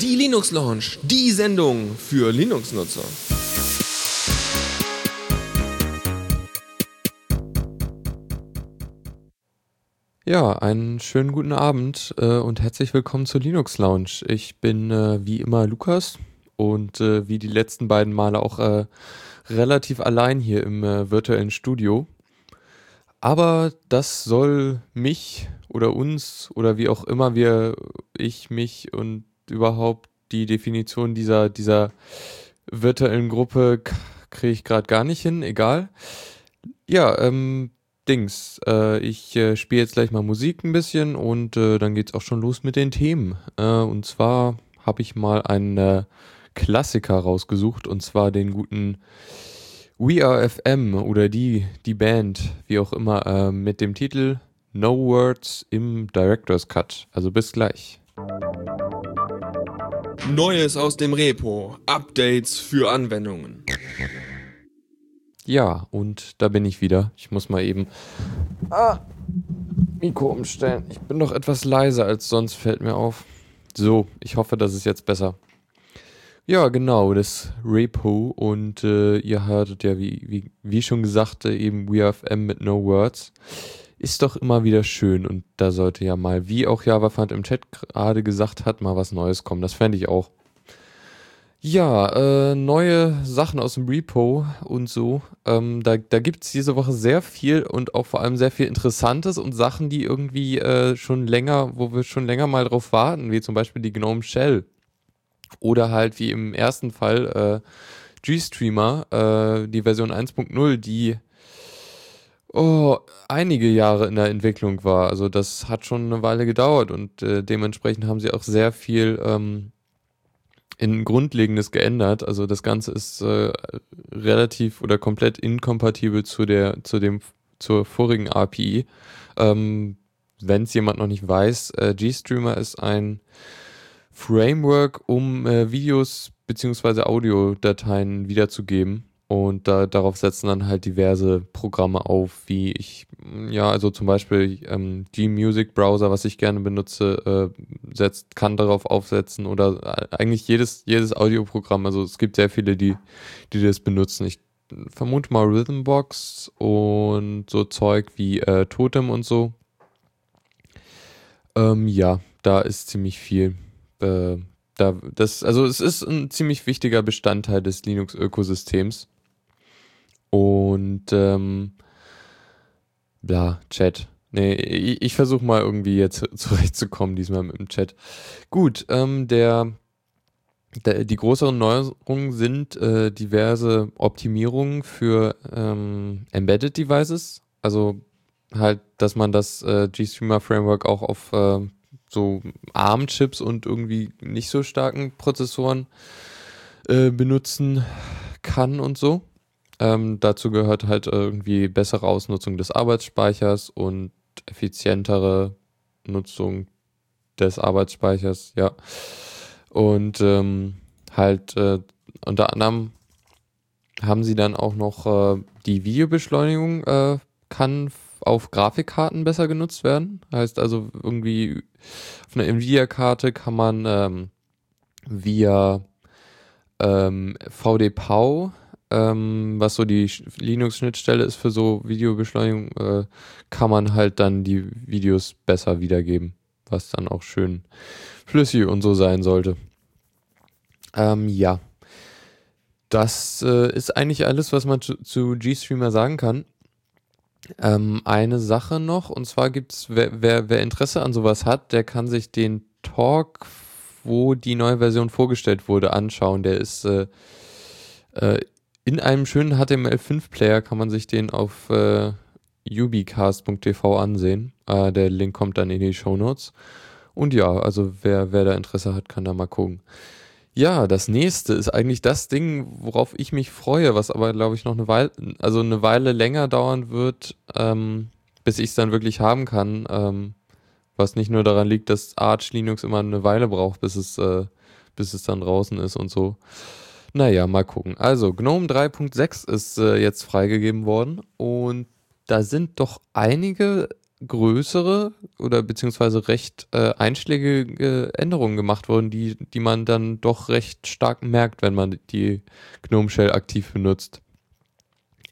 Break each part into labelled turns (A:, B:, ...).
A: Die Linux Launch, die Sendung für Linux-Nutzer. Ja, einen schönen guten Abend äh, und herzlich willkommen zur Linux Lounge. Ich bin äh, wie immer Lukas und äh, wie die letzten beiden Male auch äh, relativ allein hier im äh, virtuellen Studio. Aber das soll mich oder uns oder wie auch immer wir, ich, mich und überhaupt die Definition dieser, dieser virtuellen Gruppe kriege ich gerade gar nicht hin, egal. Ja, ähm, Dings, äh, ich äh, spiele jetzt gleich mal Musik ein bisschen und äh, dann geht's auch schon los mit den Themen. Äh, und zwar habe ich mal einen äh, Klassiker rausgesucht und zwar den guten We Are FM oder die, die Band, wie auch immer, äh, mit dem Titel No Words im Director's Cut. Also bis gleich. Neues aus dem Repo. Updates für Anwendungen. Ja, und da bin ich wieder. Ich muss mal eben ah, Mikro umstellen. Ich bin noch etwas leiser als sonst, fällt mir auf. So, ich hoffe, das ist jetzt besser. Ja, genau, das Repo und äh, ihr hörtet ja, wie, wie, wie schon gesagt, eben WeFM mit No Words. Ist doch immer wieder schön und da sollte ja mal, wie auch JavaFund im Chat gerade gesagt hat, mal was Neues kommen. Das fände ich auch. Ja, äh, neue Sachen aus dem Repo und so. Ähm, da da gibt es diese Woche sehr viel und auch vor allem sehr viel Interessantes und Sachen, die irgendwie äh, schon länger, wo wir schon länger mal drauf warten, wie zum Beispiel die Gnome Shell. Oder halt wie im ersten Fall äh, GStreamer, äh, die Version 1.0, die oh, einige Jahre in der Entwicklung war. Also das hat schon eine Weile gedauert und äh, dementsprechend haben sie auch sehr viel ähm, in Grundlegendes geändert. Also das Ganze ist äh, relativ oder komplett inkompatibel zu der, zu dem, zur vorigen API. Ähm, Wenn es jemand noch nicht weiß, äh, GStreamer ist ein Framework, um äh, Videos beziehungsweise Audiodateien wiederzugeben. Und da, darauf setzen dann halt diverse Programme auf, wie ich, ja, also zum Beispiel ähm, G-Music Browser, was ich gerne benutze, äh, setzt, kann darauf aufsetzen oder äh, eigentlich jedes, jedes Audioprogramm. Also es gibt sehr viele, die, die das benutzen. Ich vermute mal Rhythmbox und so Zeug wie äh, Totem und so. Ähm, ja, da ist ziemlich viel. Äh, da, das, also es ist ein ziemlich wichtiger Bestandteil des Linux-Ökosystems. Und ähm, ja, Chat. Nee, ich, ich versuche mal irgendwie jetzt zurechtzukommen, diesmal mit dem Chat. Gut, ähm, der, der, die größeren Neuerungen sind äh, diverse Optimierungen für ähm, Embedded Devices. Also halt, dass man das äh, GStreamer Framework auch auf äh, so ARM-Chips und irgendwie nicht so starken Prozessoren äh, benutzen kann und so. Ähm, dazu gehört halt irgendwie bessere Ausnutzung des Arbeitsspeichers und effizientere Nutzung des Arbeitsspeichers, ja. Und ähm, halt äh, unter anderem haben sie dann auch noch äh, die Videobeschleunigung äh, kann auf Grafikkarten besser genutzt werden. Heißt also irgendwie auf einer Nvidia-Karte kann man ähm, via ähm, VDPAU ähm, was so die Linux-Schnittstelle ist für so Videobeschleunigung, äh, kann man halt dann die Videos besser wiedergeben, was dann auch schön flüssig und so sein sollte. Ähm, ja. Das äh, ist eigentlich alles, was man zu, zu GStreamer sagen kann. Ähm, eine Sache noch, und zwar gibt's, wer, wer, wer Interesse an sowas hat, der kann sich den Talk, wo die neue Version vorgestellt wurde, anschauen. Der ist äh, äh, in einem schönen HTML5-Player kann man sich den auf äh, ubicast.tv ansehen. Äh, der Link kommt dann in die Show Notes. Und ja, also wer, wer da Interesse hat, kann da mal gucken. Ja, das nächste ist eigentlich das Ding, worauf ich mich freue, was aber, glaube ich, noch eine Weile, also eine Weile länger dauern wird, ähm, bis ich es dann wirklich haben kann. Ähm, was nicht nur daran liegt, dass Arch Linux immer eine Weile braucht, bis es, äh, bis es dann draußen ist und so. Naja, mal gucken. Also, GNOME 3.6 ist äh, jetzt freigegeben worden und da sind doch einige größere oder beziehungsweise recht äh, einschlägige Änderungen gemacht wurden, die, die man dann doch recht stark merkt, wenn man die GNOME Shell aktiv benutzt.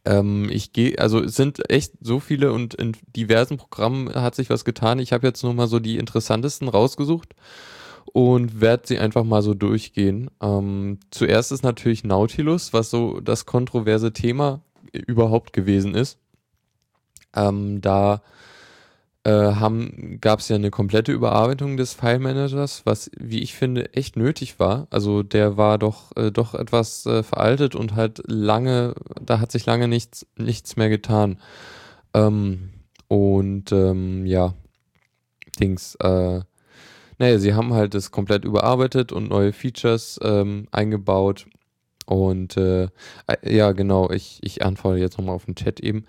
A: Ähm, ich gehe, also es sind echt so viele und in diversen Programmen hat sich was getan. Ich habe jetzt nur mal so die interessantesten rausgesucht und werde sie einfach mal so durchgehen. Ähm, zuerst ist natürlich Nautilus, was so das kontroverse Thema überhaupt gewesen ist. Ähm, da äh, gab es ja eine komplette Überarbeitung des File Managers, was, wie ich finde, echt nötig war. Also der war doch, äh, doch etwas äh, veraltet und halt lange, da hat sich lange nichts, nichts mehr getan. Ähm, und ähm, ja, Dings, äh, naja, sie haben halt das komplett überarbeitet und neue Features ähm, eingebaut. Und äh, äh ja, genau, ich, ich antworte jetzt nochmal auf den Chat eben.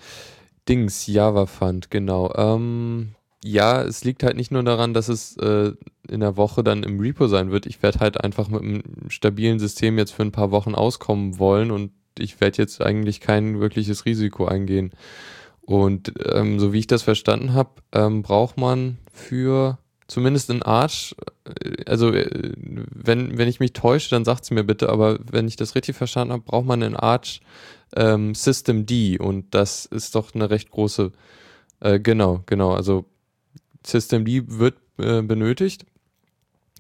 A: Dings, Java Fund, genau. Ähm, ja, es liegt halt nicht nur daran, dass es äh, in der Woche dann im Repo sein wird. Ich werde halt einfach mit einem stabilen System jetzt für ein paar Wochen auskommen wollen und ich werde jetzt eigentlich kein wirkliches Risiko eingehen. Und ähm, so wie ich das verstanden habe, ähm, braucht man für zumindest in Arch, äh, also äh, wenn, wenn ich mich täusche, dann sagt es mir bitte, aber wenn ich das richtig verstanden habe, braucht man in Arch ähm, System D und das ist doch eine recht große, äh, genau, genau, also System D wird äh, benötigt,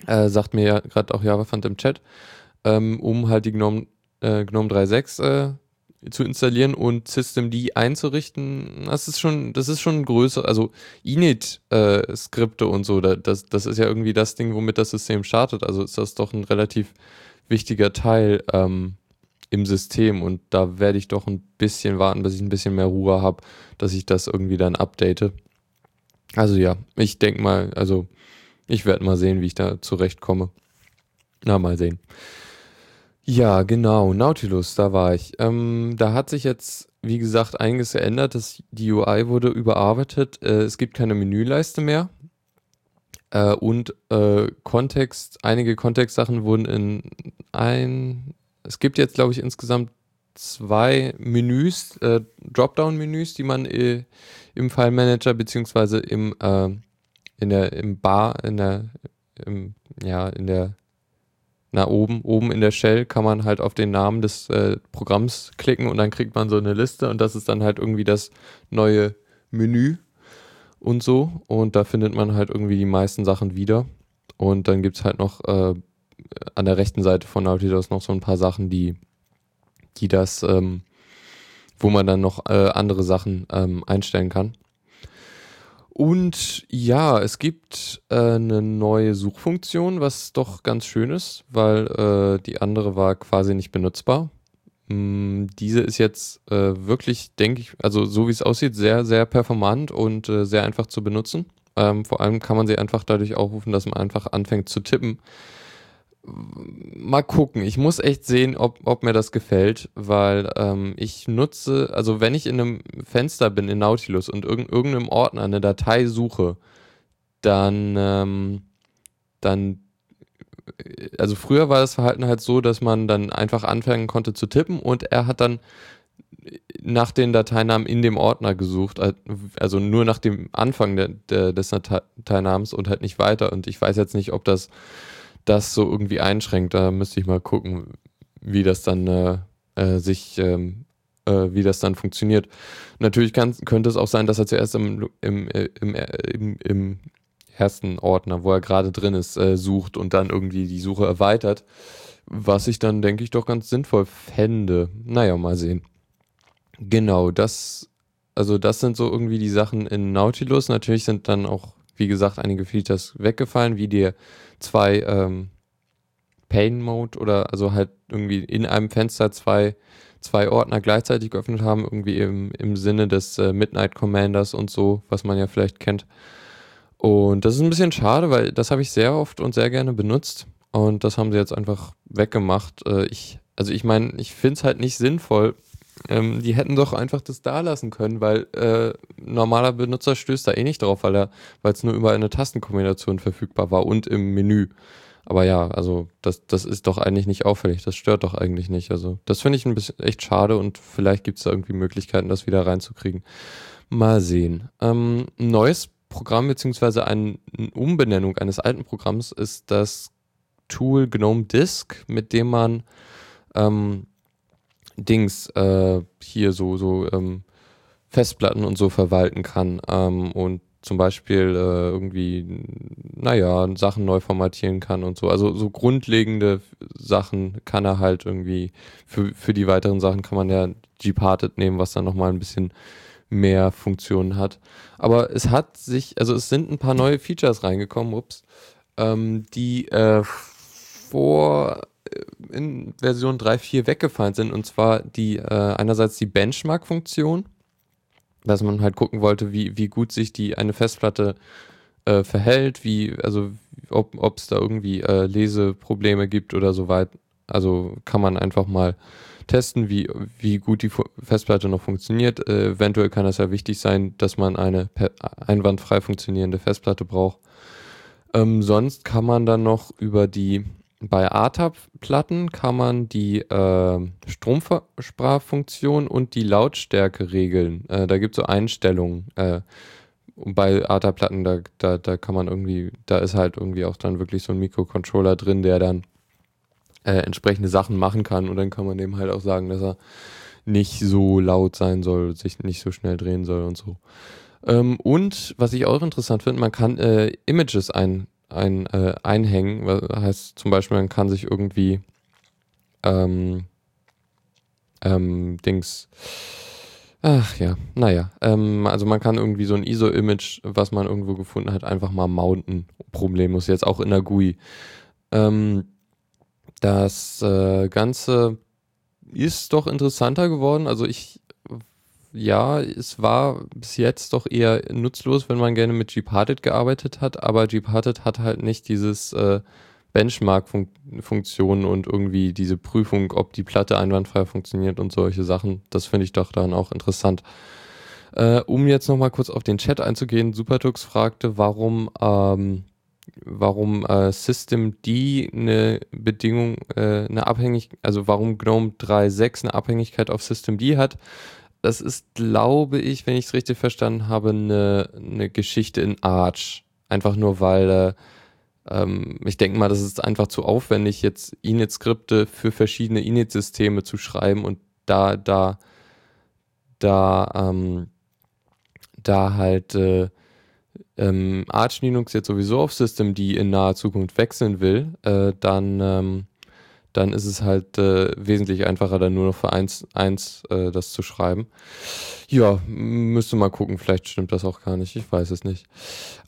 A: äh, sagt mir ja gerade auch JavaFund im Chat, ähm, um halt die GNOME, äh, GNOME 3.6 zu installieren und Systemd einzurichten, das ist schon, das ist schon größer, also Init-Skripte äh, und so, das, das ist ja irgendwie das Ding, womit das System startet. Also ist das doch ein relativ wichtiger Teil ähm, im System und da werde ich doch ein bisschen warten, bis ich ein bisschen mehr Ruhe habe, dass ich das irgendwie dann update. Also ja, ich denke mal, also ich werde mal sehen, wie ich da zurechtkomme. Na, mal sehen. Ja, genau, Nautilus, da war ich. Ähm, da hat sich jetzt, wie gesagt, einiges geändert. Das, die UI wurde überarbeitet. Äh, es gibt keine Menüleiste mehr. Äh, und äh, Kontext, einige Kontextsachen wurden in ein, es gibt jetzt, glaube ich, insgesamt zwei Menüs, äh, Dropdown-Menüs, die man äh, im File Manager beziehungsweise im, äh, in der, im Bar, in der, im, ja, in der na oben, oben in der Shell kann man halt auf den Namen des äh, Programms klicken und dann kriegt man so eine Liste und das ist dann halt irgendwie das neue Menü und so. Und da findet man halt irgendwie die meisten Sachen wieder. Und dann gibt es halt noch äh, an der rechten Seite von Nautilus noch so ein paar Sachen, die, die das, ähm, wo man dann noch äh, andere Sachen ähm, einstellen kann. Und ja, es gibt äh, eine neue Suchfunktion, was doch ganz schön ist, weil äh, die andere war quasi nicht benutzbar. Mm, diese ist jetzt äh, wirklich, denke ich, also so wie es aussieht, sehr, sehr performant und äh, sehr einfach zu benutzen. Ähm, vor allem kann man sie einfach dadurch aufrufen, dass man einfach anfängt zu tippen mal gucken. Ich muss echt sehen, ob, ob mir das gefällt, weil ähm, ich nutze, also wenn ich in einem Fenster bin in Nautilus und irg irgendeinem Ordner eine Datei suche, dann, ähm, dann, also früher war das Verhalten halt so, dass man dann einfach anfangen konnte zu tippen und er hat dann nach den Dateinamen in dem Ordner gesucht, also nur nach dem Anfang der, der, des Dateinamens und halt nicht weiter. Und ich weiß jetzt nicht, ob das das so irgendwie einschränkt. Da müsste ich mal gucken, wie das dann äh, äh, sich, ähm, äh, wie das dann funktioniert. Natürlich kann, könnte es auch sein, dass er zuerst im, im, äh, im, äh, im, im ersten Ordner, wo er gerade drin ist, äh, sucht und dann irgendwie die Suche erweitert. Was ich dann, denke ich, doch ganz sinnvoll fände. Naja, mal sehen. Genau, das, also das sind so irgendwie die Sachen in Nautilus. Natürlich sind dann auch, wie gesagt, einige Features weggefallen, wie der zwei ähm, Pane Mode oder also halt irgendwie in einem Fenster zwei, zwei Ordner gleichzeitig geöffnet haben, irgendwie im, im Sinne des äh, Midnight Commanders und so, was man ja vielleicht kennt. Und das ist ein bisschen schade, weil das habe ich sehr oft und sehr gerne benutzt. Und das haben sie jetzt einfach weggemacht. Äh, ich, also ich meine, ich finde es halt nicht sinnvoll. Ähm, die hätten doch einfach das da lassen können, weil äh, normaler Benutzer stößt da eh nicht drauf, weil es nur über eine Tastenkombination verfügbar war und im Menü. Aber ja, also das, das ist doch eigentlich nicht auffällig. Das stört doch eigentlich nicht. Also das finde ich ein bisschen echt schade und vielleicht gibt es da irgendwie Möglichkeiten, das wieder reinzukriegen. Mal sehen. Ähm, neues Programm beziehungsweise eine Umbenennung eines alten Programms ist das Tool GNOME Disk, mit dem man ähm, Dings äh, hier so, so ähm, Festplatten und so verwalten kann ähm, und zum Beispiel äh, irgendwie, naja, Sachen neu formatieren kann und so. Also so grundlegende Sachen kann er halt irgendwie, für, für die weiteren Sachen kann man ja Gparted nehmen, was dann nochmal ein bisschen mehr Funktionen hat. Aber es hat sich, also es sind ein paar neue Features reingekommen, ups, ähm, die äh, vor in Version 3.4 weggefallen sind. Und zwar die äh, einerseits die Benchmark-Funktion, dass man halt gucken wollte, wie, wie gut sich die eine Festplatte äh, verhält, wie, also ob es da irgendwie äh, Leseprobleme gibt oder so weit. Also kann man einfach mal testen, wie, wie gut die Festplatte noch funktioniert. Äh, eventuell kann es ja wichtig sein, dass man eine einwandfrei funktionierende Festplatte braucht. Ähm, sonst kann man dann noch über die bei ATAP-Platten kann man die äh, Stromsparfunktion und die Lautstärke regeln. Äh, da gibt es so Einstellungen. Äh, bei ATA-Platten, da, da, da kann man irgendwie, da ist halt irgendwie auch dann wirklich so ein Mikrocontroller drin, der dann äh, entsprechende Sachen machen kann und dann kann man dem halt auch sagen, dass er nicht so laut sein soll, sich nicht so schnell drehen soll und so. Ähm, und was ich auch interessant finde, man kann äh, Images ein, ein, äh, einhängen. Was heißt zum Beispiel, man kann sich irgendwie ähm, ähm, Dings. Ach ja, naja. Ähm, also man kann irgendwie so ein ISO-Image, was man irgendwo gefunden hat, einfach mal mounten. Problemlos jetzt auch in der GUI. Ähm, das äh, Ganze ist doch interessanter geworden. Also ich ja, es war bis jetzt doch eher nutzlos, wenn man gerne mit Gparted gearbeitet hat, aber Gparted hat halt nicht dieses äh, Benchmark-Funktion und irgendwie diese Prüfung, ob die Platte einwandfrei funktioniert und solche Sachen. Das finde ich doch dann auch interessant. Äh, um jetzt nochmal kurz auf den Chat einzugehen, Supertux fragte, warum, ähm, warum äh, Systemd eine Bedingung, äh, eine Abhängigkeit, also warum GNOME 3.6 eine Abhängigkeit auf Systemd hat das ist, glaube ich, wenn ich es richtig verstanden habe, eine, eine Geschichte in Arch. Einfach nur, weil äh, ähm, ich denke mal, das ist einfach zu aufwendig, jetzt Init-Skripte für verschiedene Init-Systeme zu schreiben und da, da, da, ähm, da halt äh, ähm, Arch Linux jetzt sowieso auf System, die in naher Zukunft wechseln will, äh, dann ähm, dann ist es halt äh, wesentlich einfacher, dann nur noch für eins, eins äh, das zu schreiben. Ja, müsste mal gucken, vielleicht stimmt das auch gar nicht, ich weiß es nicht.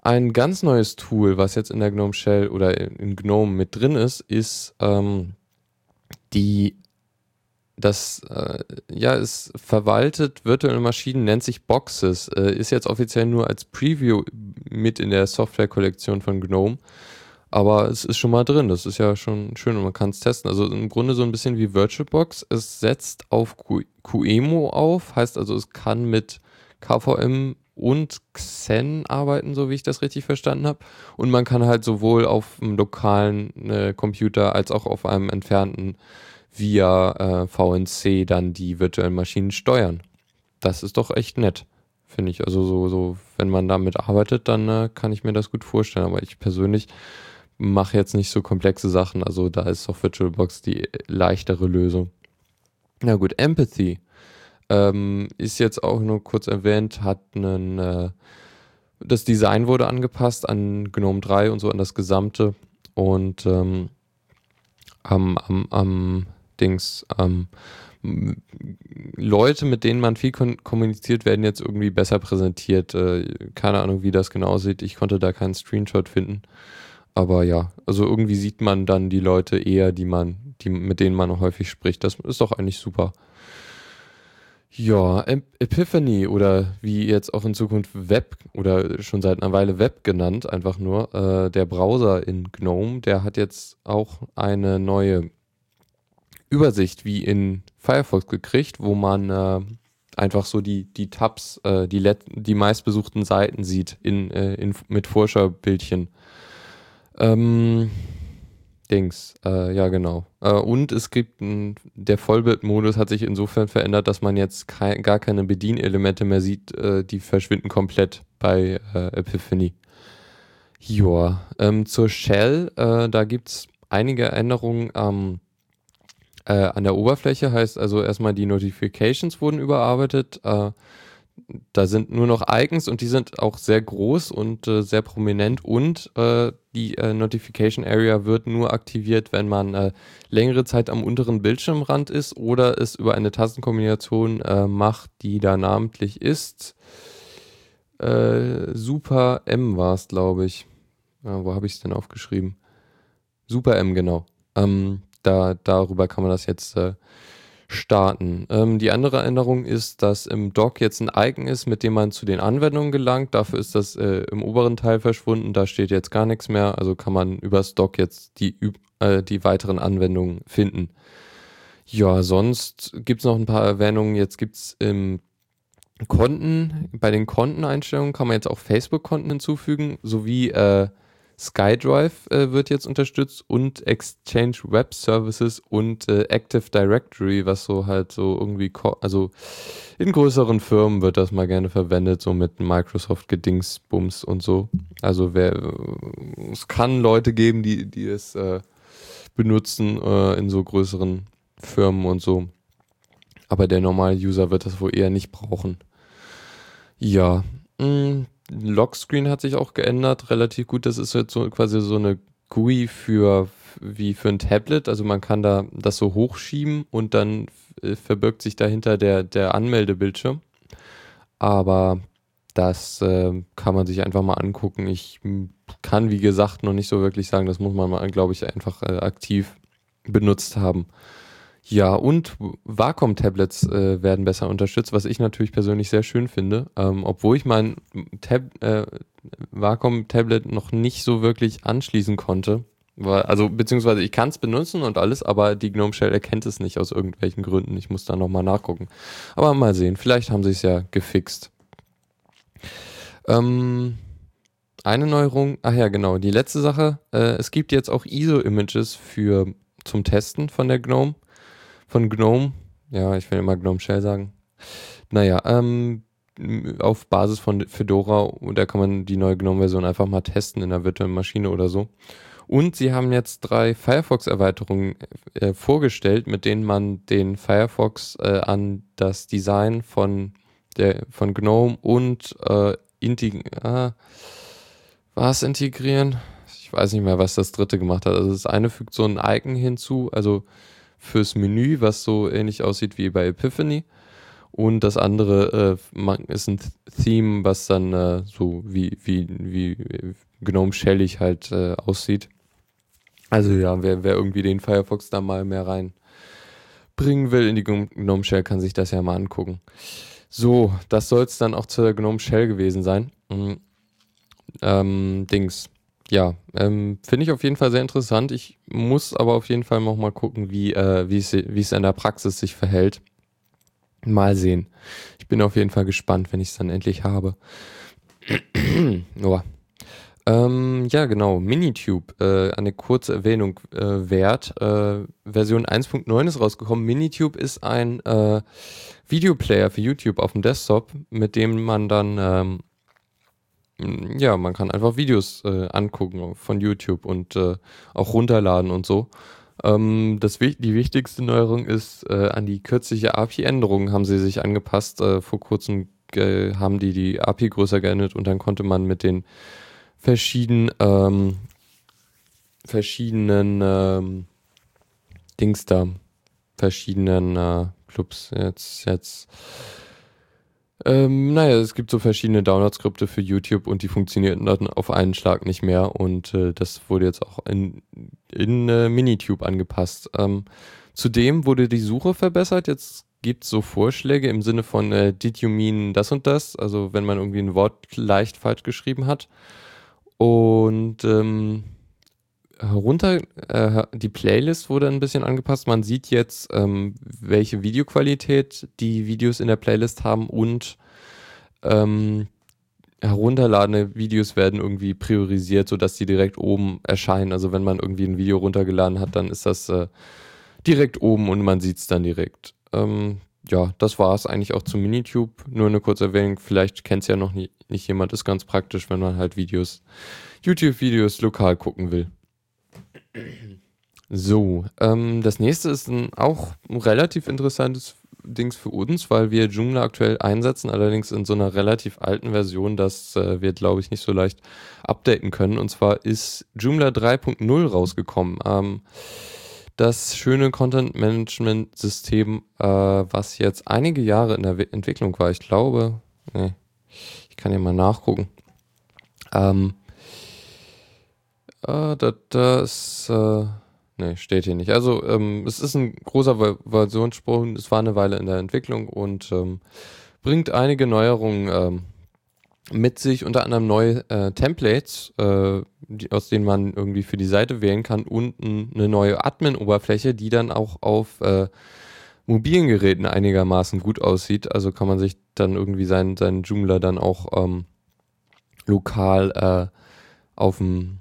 A: Ein ganz neues Tool, was jetzt in der GNOME Shell oder in GNOME mit drin ist, ist ähm, die das äh, ja, es verwaltet virtuelle Maschinen, nennt sich Boxes, äh, ist jetzt offiziell nur als Preview mit in der Software-Kollektion von GNOME. Aber es ist schon mal drin, das ist ja schon schön und man kann es testen. Also im Grunde so ein bisschen wie VirtualBox. Es setzt auf QEMU auf, heißt also, es kann mit KVM und Xen arbeiten, so wie ich das richtig verstanden habe. Und man kann halt sowohl auf einem lokalen äh, Computer als auch auf einem entfernten via äh, VNC dann die virtuellen Maschinen steuern. Das ist doch echt nett, finde ich. Also so, so, wenn man damit arbeitet, dann äh, kann ich mir das gut vorstellen. Aber ich persönlich mache jetzt nicht so komplexe Sachen. Also da ist doch VirtualBox die leichtere Lösung. Na gut, Empathy ähm, ist jetzt auch nur kurz erwähnt, hat einen, äh, das Design wurde angepasst an GNOME 3 und so an das gesamte und ähm, am, am, am Dings, am Leute, mit denen man viel kommuniziert, werden jetzt irgendwie besser präsentiert. Äh, keine Ahnung, wie das genau aussieht. Ich konnte da keinen Screenshot finden. Aber ja, also irgendwie sieht man dann die Leute eher, die man, die, mit denen man häufig spricht. Das ist doch eigentlich super. Ja, Epiphany oder wie jetzt auch in Zukunft Web oder schon seit einer Weile Web genannt, einfach nur, äh, der Browser in GNOME, der hat jetzt auch eine neue Übersicht wie in Firefox gekriegt, wo man äh, einfach so die, die Tabs, äh, die, die meistbesuchten Seiten sieht in, äh, in, mit Vorschau-Bildchen. Vorscherbildchen. Ähm, Dings, äh, ja genau. Äh, und es gibt ein, der Vollbildmodus hat sich insofern verändert, dass man jetzt kein, gar keine Bedienelemente mehr sieht, äh, die verschwinden komplett bei äh, Epiphany. Joa, ähm, zur Shell, äh, da gibt es einige Änderungen am, äh, an der Oberfläche, heißt also erstmal die Notifications wurden überarbeitet, da sind nur noch Icons und die sind auch sehr groß und äh, sehr prominent und äh, die äh, Notification Area wird nur aktiviert, wenn man äh, längere Zeit am unteren Bildschirmrand ist oder es über eine Tastenkombination äh, macht, die da namentlich ist. Äh, Super M war es, glaube ich. Ja, wo habe ich es denn aufgeschrieben? Super M, genau. Ähm, da, darüber kann man das jetzt starten. Ähm, die andere Änderung ist, dass im Dock jetzt ein Icon ist, mit dem man zu den Anwendungen gelangt. Dafür ist das äh, im oberen Teil verschwunden. Da steht jetzt gar nichts mehr. Also kann man übers Dock jetzt die, äh, die weiteren Anwendungen finden. Ja, sonst gibt es noch ein paar Erwähnungen. Jetzt gibt es im Konten, bei den Konteneinstellungen kann man jetzt auch Facebook-Konten hinzufügen, sowie äh, SkyDrive äh, wird jetzt unterstützt und Exchange Web Services und äh, Active Directory, was so halt so irgendwie, also in größeren Firmen wird das mal gerne verwendet, so mit Microsoft Gedingsbums und so. Also wer, es kann Leute geben, die, die es äh, benutzen äh, in so größeren Firmen und so. Aber der normale User wird das wohl eher nicht brauchen. Ja, mh, mm, Lockscreen hat sich auch geändert, relativ gut. Das ist jetzt so quasi so eine GUI für wie für ein Tablet. Also man kann da das so hochschieben und dann äh, verbirgt sich dahinter der, der Anmeldebildschirm. Aber das äh, kann man sich einfach mal angucken. Ich kann, wie gesagt, noch nicht so wirklich sagen. Das muss man mal, glaube ich, einfach äh, aktiv benutzt haben. Ja, und Wacom-Tablets äh, werden besser unterstützt, was ich natürlich persönlich sehr schön finde. Ähm, obwohl ich mein Tab äh, Wacom-Tablet noch nicht so wirklich anschließen konnte. Weil, also, beziehungsweise ich kann es benutzen und alles, aber die Gnome Shell erkennt es nicht aus irgendwelchen Gründen. Ich muss da nochmal nachgucken. Aber mal sehen, vielleicht haben sie es ja gefixt. Ähm, eine Neuerung, ach ja, genau, die letzte Sache. Äh, es gibt jetzt auch ISO-Images für zum Testen von der GNOME von GNOME. Ja, ich will immer GNOME Shell sagen. Naja, ähm, auf Basis von Fedora, da kann man die neue GNOME-Version einfach mal testen in der virtuellen Maschine oder so. Und sie haben jetzt drei Firefox-Erweiterungen äh, vorgestellt, mit denen man den Firefox äh, an das Design von, der, von GNOME und äh, integ ah, was integrieren? Ich weiß nicht mehr, was das dritte gemacht hat. Also das eine fügt so ein Icon hinzu, also fürs Menü, was so ähnlich aussieht wie bei Epiphany. Und das andere äh, ist ein Theme, was dann äh, so wie, wie, wie Gnome Shellig halt äh, aussieht. Also ja, wer, wer irgendwie den Firefox da mal mehr reinbringen will in die Gnome Shell, kann sich das ja mal angucken. So, das soll es dann auch zur Gnome Shell gewesen sein. Mhm. Ähm, Dings ja, ähm, finde ich auf jeden Fall sehr interessant. Ich muss aber auf jeden Fall noch mal gucken, wie äh, es in der Praxis sich verhält. Mal sehen. Ich bin auf jeden Fall gespannt, wenn ich es dann endlich habe. oh. ähm, ja, genau. Minitube, äh, eine kurze Erwähnung äh, wert. Äh, Version 1.9 ist rausgekommen. Minitube ist ein äh, Videoplayer für YouTube auf dem Desktop, mit dem man dann ähm, hm, ja, man kann einfach Videos äh, angucken von YouTube und äh, auch runterladen und so. Ähm, das, die wichtigste Neuerung ist, äh, an die kürzliche API-Änderung haben sie sich angepasst. Äh, vor kurzem haben die die API größer geändert und dann konnte man mit den verschiedenen, ähm, verschiedenen ähm, Dings da, verschiedenen äh, Clubs jetzt, jetzt ähm, naja, es gibt so verschiedene Download-Skripte für YouTube und die funktionierten dann auf einen Schlag nicht mehr und äh, das wurde jetzt auch in, in äh, Minitube angepasst. Ähm, zudem wurde die Suche verbessert. Jetzt gibt es so Vorschläge im Sinne von äh, Did you mean das und das? Also wenn man irgendwie ein Wort leicht falsch geschrieben hat. Und ähm, runter, äh, die Playlist wurde ein bisschen angepasst. Man sieht jetzt, ähm, welche Videoqualität die Videos in der Playlist haben und ähm, herunterladene Videos werden irgendwie priorisiert, sodass die direkt oben erscheinen. Also wenn man irgendwie ein Video runtergeladen hat, dann ist das äh, direkt oben und man sieht es dann direkt. Ähm, ja, das war es eigentlich auch zu Minitube. Nur eine kurze Erwähnung, vielleicht kennt es ja noch nie, nicht jemand, ist ganz praktisch, wenn man halt Videos, YouTube-Videos lokal gucken will. So, ähm, das nächste ist ein, auch ein relativ interessantes Dings für uns, weil wir Joomla aktuell einsetzen, allerdings in so einer relativ alten Version, dass äh, wir, glaube ich, nicht so leicht updaten können. Und zwar ist Joomla 3.0 rausgekommen. Ähm, das schöne Content-Management-System, äh, was jetzt einige Jahre in der We Entwicklung war. Ich glaube, nee, ich kann ja mal nachgucken. Ähm, äh, das, das äh, nee, steht hier nicht. Also ähm, es ist ein großer Versionssprung. Es war eine Weile in der Entwicklung und ähm, bringt einige Neuerungen ähm, mit sich, unter anderem neue äh, Templates, äh, die, aus denen man irgendwie für die Seite wählen kann und eine neue Admin-Oberfläche, die dann auch auf äh, mobilen Geräten einigermaßen gut aussieht. Also kann man sich dann irgendwie seinen, seinen Joomla dann auch ähm, lokal äh, auf dem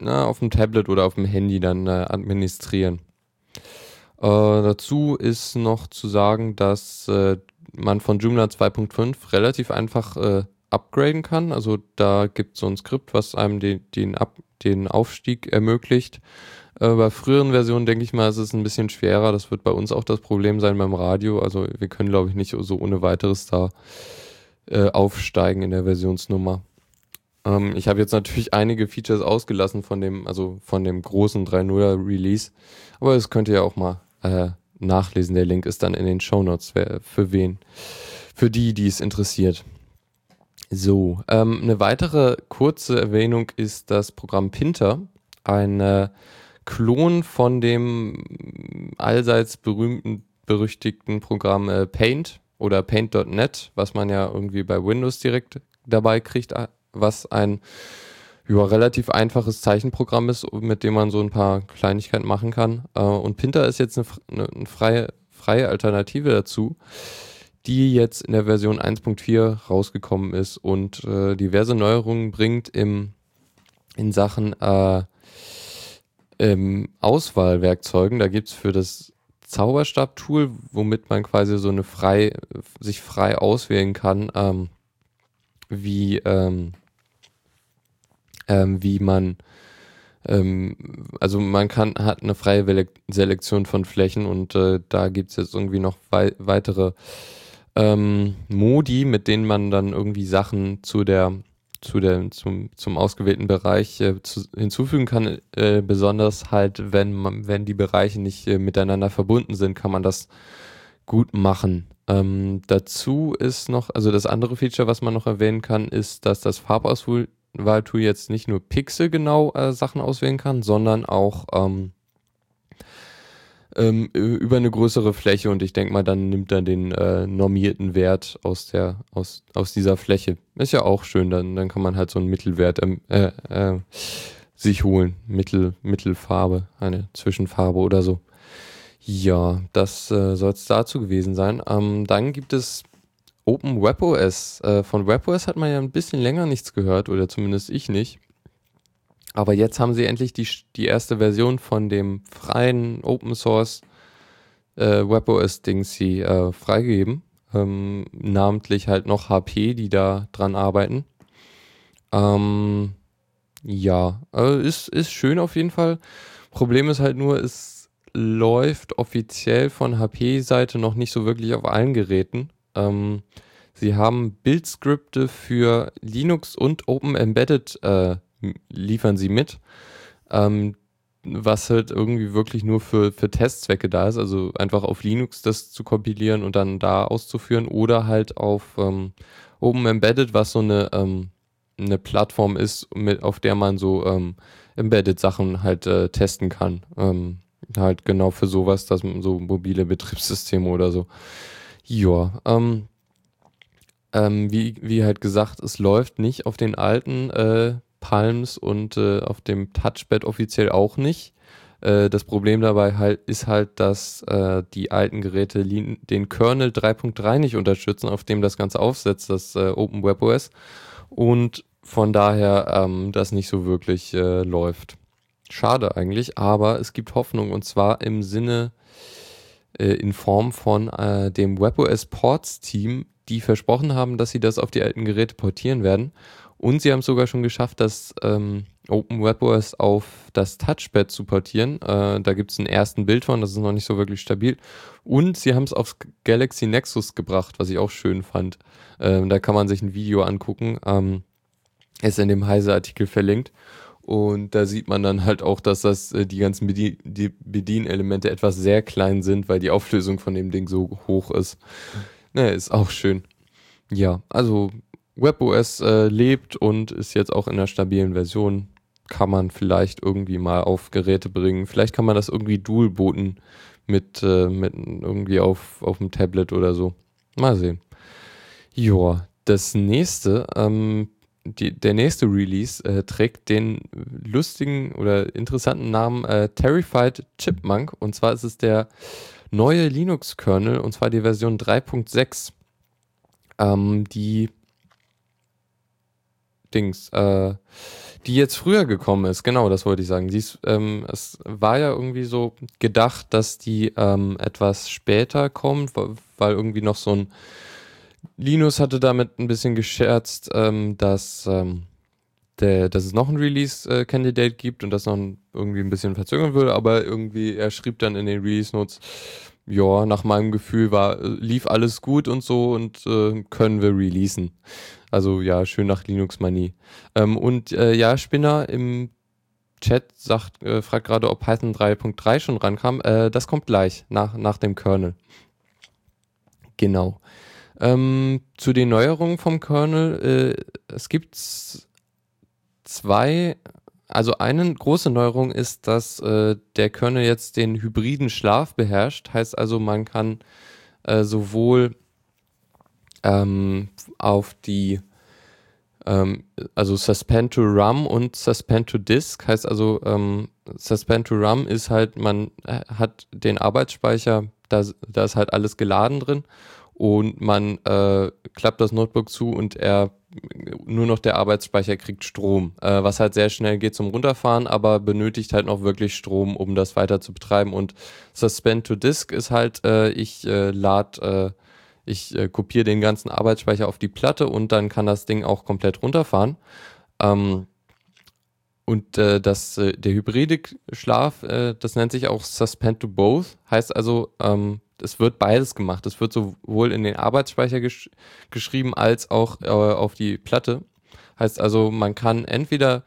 A: na, auf dem Tablet oder auf dem Handy dann äh, administrieren. Äh, dazu ist noch zu sagen, dass äh, man von Joomla 2.5 relativ einfach äh, upgraden kann. Also da gibt es so ein Skript, was einem den, den, Ab den Aufstieg ermöglicht. Äh, bei früheren Versionen denke ich mal, ist es ein bisschen schwerer. Das wird bei uns auch das Problem sein beim Radio. Also wir können, glaube ich, nicht so ohne weiteres da äh, aufsteigen in der Versionsnummer. Ähm, ich habe jetzt natürlich einige Features ausgelassen von dem, also von dem großen 3.0er Release. Aber das könnt ihr ja auch mal äh, nachlesen. Der Link ist dann in den Show Notes. Für wen? Für die, die es interessiert. So, ähm, eine weitere kurze Erwähnung ist das Programm Pinter, ein äh, Klon von dem allseits berühmten, berüchtigten Programm äh, Paint oder Paint.net, was man ja irgendwie bei Windows direkt dabei kriegt, was ein ja, relativ einfaches Zeichenprogramm ist, mit dem man so ein paar Kleinigkeiten machen kann. Äh, und Pinter ist jetzt eine, eine, eine freie, freie Alternative dazu, die jetzt in der Version 1.4 rausgekommen ist und äh, diverse Neuerungen bringt im, in Sachen äh, ähm, Auswahlwerkzeugen. Da gibt es für das Zauberstab-Tool, womit man quasi so eine frei, sich frei auswählen kann, ähm, wie, ähm, ähm, wie man, ähm, also man kann, hat eine freie Selektion von Flächen und äh, da gibt es jetzt irgendwie noch wei weitere ähm, Modi, mit denen man dann irgendwie Sachen zu der zu der, zum, zum ausgewählten Bereich äh, zu, hinzufügen kann. Äh, besonders halt, wenn man, wenn die Bereiche nicht äh, miteinander verbunden sind, kann man das gut machen. Ähm, dazu ist noch, also das andere Feature, was man noch erwähnen kann, ist, dass das Farbauswahl Wahltool jetzt nicht nur pixelgenau äh, Sachen auswählen kann, sondern auch ähm, ähm, über eine größere Fläche und ich denke mal, dann nimmt er den äh, normierten Wert aus der aus aus dieser Fläche. Ist ja auch schön, dann dann kann man halt so einen Mittelwert ähm, äh, äh, sich holen, Mittel Mittelfarbe, eine Zwischenfarbe oder so. Ja, das äh, soll es dazu gewesen sein. Ähm, dann gibt es Open WebOS. Äh, von WebOS hat man ja ein bisschen länger nichts gehört, oder zumindest ich nicht. Aber jetzt haben sie endlich die, die erste Version von dem freien Open Source äh, WebOS-Dings äh, freigegeben. Ähm, namentlich halt noch HP, die da dran arbeiten. Ähm, ja, äh, ist, ist schön auf jeden Fall. Problem ist halt nur, es läuft offiziell von HP-Seite noch nicht so wirklich auf allen Geräten. Ähm, sie haben Bildskripte für Linux und Open Embedded äh, liefern sie mit, ähm, was halt irgendwie wirklich nur für, für Testzwecke da ist. Also einfach auf Linux das zu kompilieren und dann da auszuführen oder halt auf ähm, Open Embedded, was so eine, ähm, eine Plattform ist, mit, auf der man so ähm, Embedded-Sachen halt äh, testen kann. Ähm, halt genau für sowas, dass so mobile Betriebssysteme oder so. Ja, ähm, ähm, wie, wie halt gesagt, es läuft nicht auf den alten äh, Palms und äh, auf dem Touchpad offiziell auch nicht. Äh, das Problem dabei halt ist halt, dass äh, die alten Geräte den Kernel 3.3 nicht unterstützen, auf dem das Ganze aufsetzt, das äh, Open Web OS. Und von daher ähm, das nicht so wirklich äh, läuft. Schade eigentlich, aber es gibt Hoffnung und zwar im Sinne äh, in Form von äh, dem WebOS Ports Team, die versprochen haben, dass sie das auf die alten Geräte portieren werden. Und sie haben es sogar schon geschafft, das ähm, Open WebOS auf das Touchpad zu portieren. Äh, da gibt es einen ersten Bild von, das ist noch nicht so wirklich stabil. Und sie haben es aufs Galaxy Nexus gebracht, was ich auch schön fand. Ähm, da kann man sich ein Video angucken. Ähm, ist in dem Heise-Artikel verlinkt. Und da sieht man dann halt auch, dass das äh, die ganzen Bedien die Bedienelemente etwas sehr klein sind, weil die Auflösung von dem Ding so hoch ist. Naja, ist auch schön. Ja, also WebOS äh, lebt und ist jetzt auch in einer stabilen Version. Kann man vielleicht irgendwie mal auf Geräte bringen. Vielleicht kann man das irgendwie dual booten mit, äh, mit irgendwie auf, auf dem Tablet oder so. Mal sehen. Joa, das nächste, ähm, die, der nächste Release äh, trägt den lustigen oder interessanten Namen äh, Terrified Chipmunk. Und zwar ist es der neue Linux-Kernel, und zwar die Version 3.6, ähm, die Dings, äh, die jetzt früher gekommen ist, genau, das wollte ich sagen. Dies, ähm, es war ja irgendwie so gedacht, dass die ähm, etwas später kommt, weil irgendwie noch so ein Linus hatte damit ein bisschen gescherzt, ähm, dass, ähm, der, dass es noch ein Release-Candidate äh, gibt und das noch ein, irgendwie ein bisschen verzögern würde, aber irgendwie, er schrieb dann in den Release-Notes, ja, nach meinem Gefühl war, lief alles gut und so und äh, können wir releasen. Also ja, schön nach Linux-Manie. Ähm, und äh, ja, Spinner im Chat sagt, äh, fragt gerade, ob Python 3.3 schon rankam. Äh, das kommt gleich, nach, nach dem Kernel. Genau. Ähm, zu den Neuerungen vom Kernel. Äh, es gibt zwei, also eine große Neuerung ist, dass äh, der Kernel jetzt den hybriden Schlaf beherrscht. Heißt also, man kann äh, sowohl ähm, auf die ähm, also Suspend to RAM und Suspend to Disk heißt also ähm, Suspend to RAM ist halt man äh, hat den Arbeitsspeicher da, da ist halt alles geladen drin und man äh, klappt das Notebook zu und er nur noch der Arbeitsspeicher kriegt Strom, äh, was halt sehr schnell geht zum Runterfahren, aber benötigt halt noch wirklich Strom, um das weiter zu betreiben. Und Suspend to Disk ist halt, äh, ich äh, lade, äh, ich äh, kopiere den ganzen Arbeitsspeicher auf die Platte und dann kann das Ding auch komplett runterfahren. Ähm, und äh, das, äh, der hybride Schlaf, äh, das nennt sich auch Suspend to Both, heißt also, ähm, es wird beides gemacht. Es wird sowohl in den Arbeitsspeicher gesch geschrieben als auch äh, auf die Platte. Heißt also, man kann entweder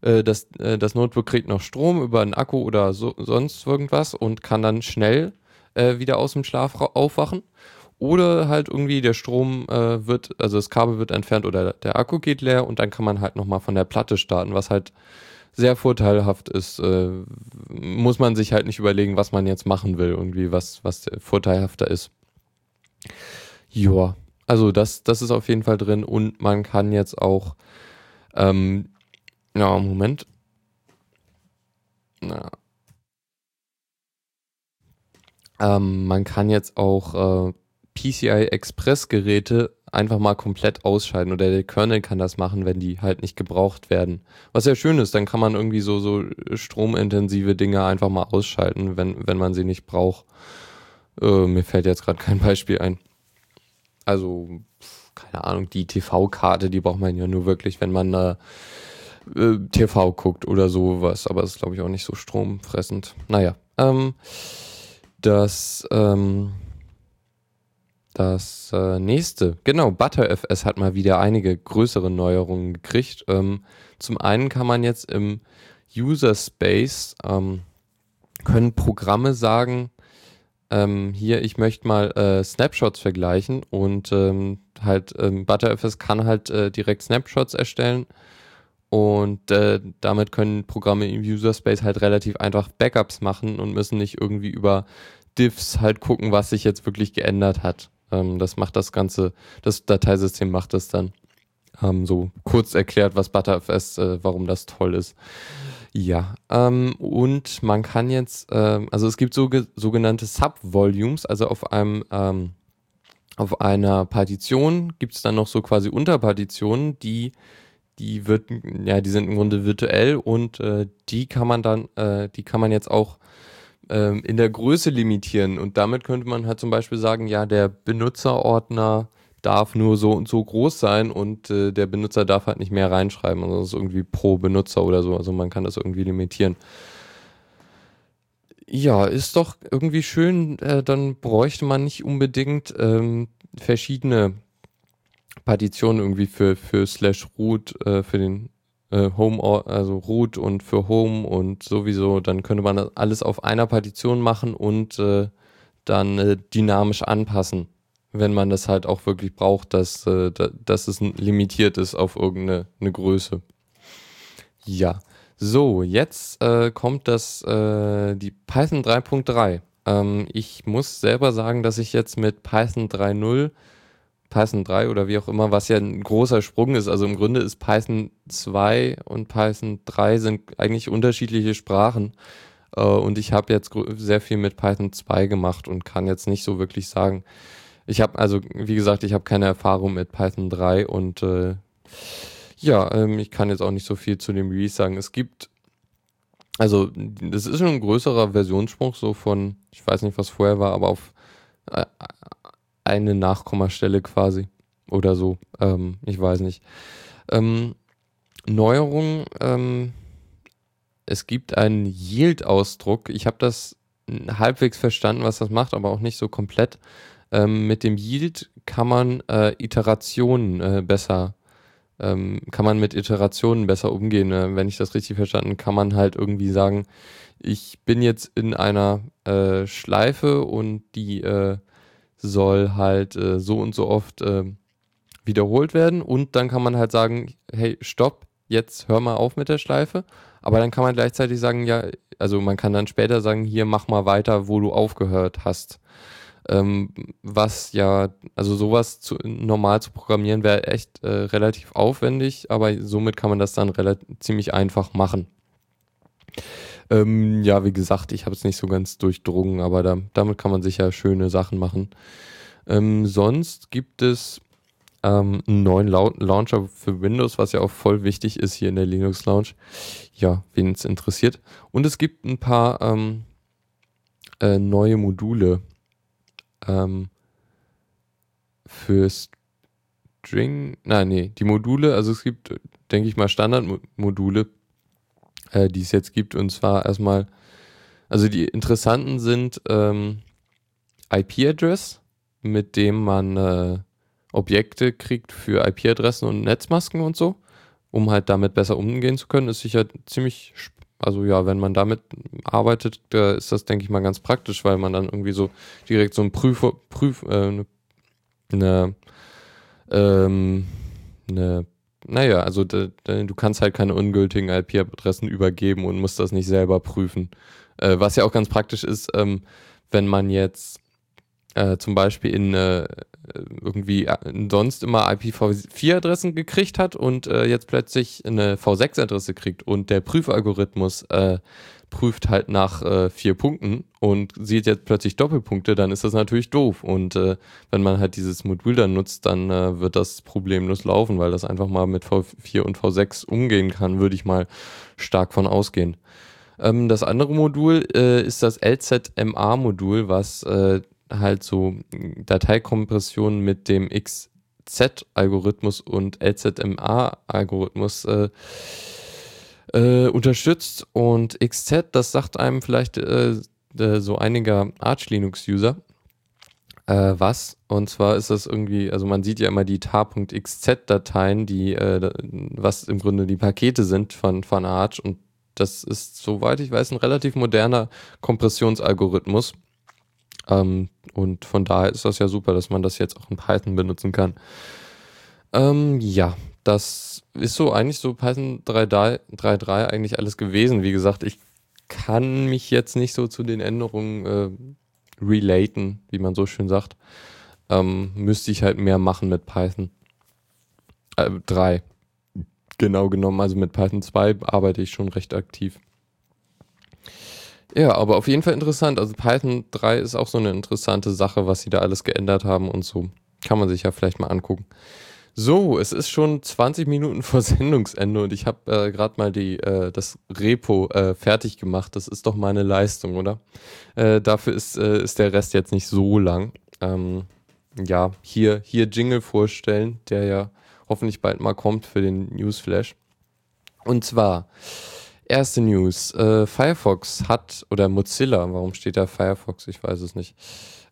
A: äh, das, äh, das Notebook kriegt noch Strom über einen Akku oder so, sonst irgendwas und kann dann schnell äh, wieder aus dem Schlaf aufwachen. Oder halt irgendwie der Strom äh, wird, also das Kabel wird entfernt oder der Akku geht leer und dann kann man halt nochmal von der Platte starten, was halt sehr vorteilhaft ist, äh, muss man sich halt nicht überlegen, was man jetzt machen will, irgendwie was, was vorteilhafter ist. Ja, also das, das ist auf jeden Fall drin und man kann jetzt auch, ähm, ja, Moment. Na. Ähm, man kann jetzt auch äh, PCI Express Geräte einfach mal komplett ausschalten oder der Kernel kann das machen, wenn die halt nicht gebraucht werden. Was ja schön ist, dann kann man irgendwie so, so stromintensive Dinge einfach mal ausschalten, wenn, wenn man sie nicht braucht. Äh, mir fällt jetzt gerade kein Beispiel ein. Also, keine Ahnung, die TV-Karte, die braucht man ja nur wirklich, wenn man äh, TV guckt oder sowas, aber das ist glaube ich auch nicht so stromfressend. Naja, ähm, das, ähm, das äh, nächste, genau, ButterFS hat mal wieder einige größere Neuerungen gekriegt. Ähm, zum einen kann man jetzt im User Space ähm, können Programme sagen, ähm, hier, ich möchte mal äh, Snapshots vergleichen und ähm, halt ähm, ButterFS kann halt äh, direkt Snapshots erstellen und äh, damit können Programme im User Space halt relativ einfach Backups machen und müssen nicht irgendwie über Diffs halt gucken, was sich jetzt wirklich geändert hat. Ähm, das macht das Ganze, das Dateisystem macht das dann. Ähm, so kurz erklärt, was ButterFS, äh, warum das toll ist. Ja, ähm, und man kann jetzt, ähm, also es gibt so, sogenannte Subvolumes, also auf einem, ähm, auf einer Partition gibt es dann noch so quasi Unterpartitionen, die, die wird, ja, die sind im Grunde virtuell und äh, die kann man dann, äh, die kann man jetzt auch ähm, in der Größe limitieren und damit könnte man halt zum Beispiel sagen, ja, der Benutzerordner darf nur so und so groß sein und äh, der Benutzer darf halt nicht mehr reinschreiben. Also das ist irgendwie pro Benutzer oder so. Also man kann das irgendwie limitieren. Ja, ist doch irgendwie schön. Äh, dann bräuchte man nicht unbedingt ähm, verschiedene Partitionen irgendwie für, für slash root, äh, für den äh, Home, also root und für Home und sowieso. Dann könnte man das alles auf einer Partition machen und äh, dann äh, dynamisch anpassen wenn man das halt auch wirklich braucht, dass, äh, dass es limitiert ist auf irgendeine eine Größe. Ja, so, jetzt äh, kommt das, äh, die Python 3.3. Ähm, ich muss selber sagen, dass ich jetzt mit Python 3.0, Python 3 oder wie auch immer, was ja ein großer Sprung ist, also im Grunde ist Python 2 und Python 3 sind eigentlich unterschiedliche Sprachen. Äh, und ich habe jetzt sehr viel mit Python 2 gemacht und kann jetzt nicht so wirklich sagen, ich habe also, wie gesagt, ich habe keine Erfahrung mit Python 3 und äh, ja, ähm, ich kann jetzt auch nicht so viel zu dem Release sagen. Es gibt, also das ist schon ein größerer Versionssprung, so von, ich weiß nicht, was vorher war, aber auf äh, eine Nachkommastelle quasi oder so. Ähm, ich weiß nicht. Ähm, Neuerung, ähm, es gibt einen Yield-Ausdruck. Ich habe das halbwegs verstanden, was das macht, aber auch nicht so komplett. Ähm, mit dem Yield kann man äh, Iterationen äh, besser, ähm, kann man mit Iterationen besser umgehen. Äh, wenn ich das richtig verstanden, kann man halt irgendwie sagen, ich bin jetzt in einer äh, Schleife und die äh, soll halt äh, so und so oft wiederholt werden und dann kann man halt sagen, hey, stopp, jetzt hör mal auf mit der Schleife. Aber dann kann man gleichzeitig sagen, ja, also man kann dann später sagen, hier mach mal weiter, wo du aufgehört hast. Ähm, was ja, also sowas zu, normal zu programmieren wäre echt äh, relativ aufwendig, aber somit kann man das dann relativ ziemlich einfach machen. Ähm, ja, wie gesagt, ich habe es nicht so ganz durchdrungen, aber da, damit kann man sicher schöne Sachen machen. Ähm, sonst gibt es ähm, einen neuen La Launcher für Windows, was ja auch voll wichtig ist hier in der Linux Launch. Ja, wen es interessiert. Und es gibt ein paar ähm, äh, neue Module ähm, für String, nein, nee, die Module, also es gibt, denke ich mal, Standardmodule, äh, die es jetzt gibt, und zwar erstmal, also die interessanten sind ähm, IP-Address, mit dem man äh, Objekte kriegt für IP-Adressen und Netzmasken und so, um halt damit besser umgehen zu können, ist sicher ziemlich also ja, wenn man damit arbeitet, da ist das, denke ich mal, ganz praktisch, weil man dann irgendwie so direkt so ein Prüf, Prüf, äh, eine, ähm, eine, naja, also de, de, du kannst halt keine ungültigen IP-Adressen übergeben und musst das nicht selber prüfen. Äh, was ja auch ganz praktisch ist, ähm, wenn man jetzt äh, zum Beispiel in äh, irgendwie äh, sonst immer IPv4-Adressen gekriegt hat und äh, jetzt plötzlich eine V6-Adresse kriegt und der Prüfalgorithmus äh, prüft halt nach äh, vier Punkten und sieht jetzt plötzlich Doppelpunkte, dann ist das natürlich doof. Und wenn man halt dieses Modul dann nutzt, dann wird das problemlos laufen, weil das einfach mal mit V4 und V6 umgehen kann, würde ich mal stark von ausgehen. Ähm, das andere Modul äh, ist das LZMA-Modul, was äh, halt so Dateikompressionen mit dem XZ-Algorithmus und LZMA-Algorithmus äh, äh, unterstützt. Und XZ, das sagt einem vielleicht äh, so einiger Arch Linux-User. Äh, was? Und zwar ist das irgendwie, also man sieht ja immer die tar.xz-Dateien, die, äh, was im Grunde die Pakete sind von, von Arch. Und das ist, soweit ich weiß, ein relativ moderner Kompressionsalgorithmus. Ähm, und von daher ist das ja super, dass man das jetzt auch in Python benutzen kann. Ähm, ja, das ist so eigentlich so Python 3.3 eigentlich alles gewesen. Wie gesagt, ich kann mich jetzt nicht so zu den Änderungen äh, relaten, wie man so schön sagt. Ähm, müsste ich halt mehr machen mit Python. Äh, 3. genau genommen. Also mit Python 2 arbeite ich schon recht aktiv. Ja, aber auf jeden Fall interessant. Also Python 3 ist auch so eine interessante Sache, was sie da alles geändert haben und so. Kann man sich ja vielleicht mal angucken. So, es ist schon 20 Minuten vor Sendungsende und ich habe äh, gerade mal die, äh, das Repo äh, fertig gemacht. Das ist doch meine Leistung, oder? Äh, dafür ist, äh, ist der Rest jetzt nicht so lang. Ähm, ja, hier, hier Jingle vorstellen, der ja hoffentlich bald mal kommt für den Newsflash. Und zwar, erste News, äh, Firefox hat, oder Mozilla, warum steht da Firefox? Ich weiß es nicht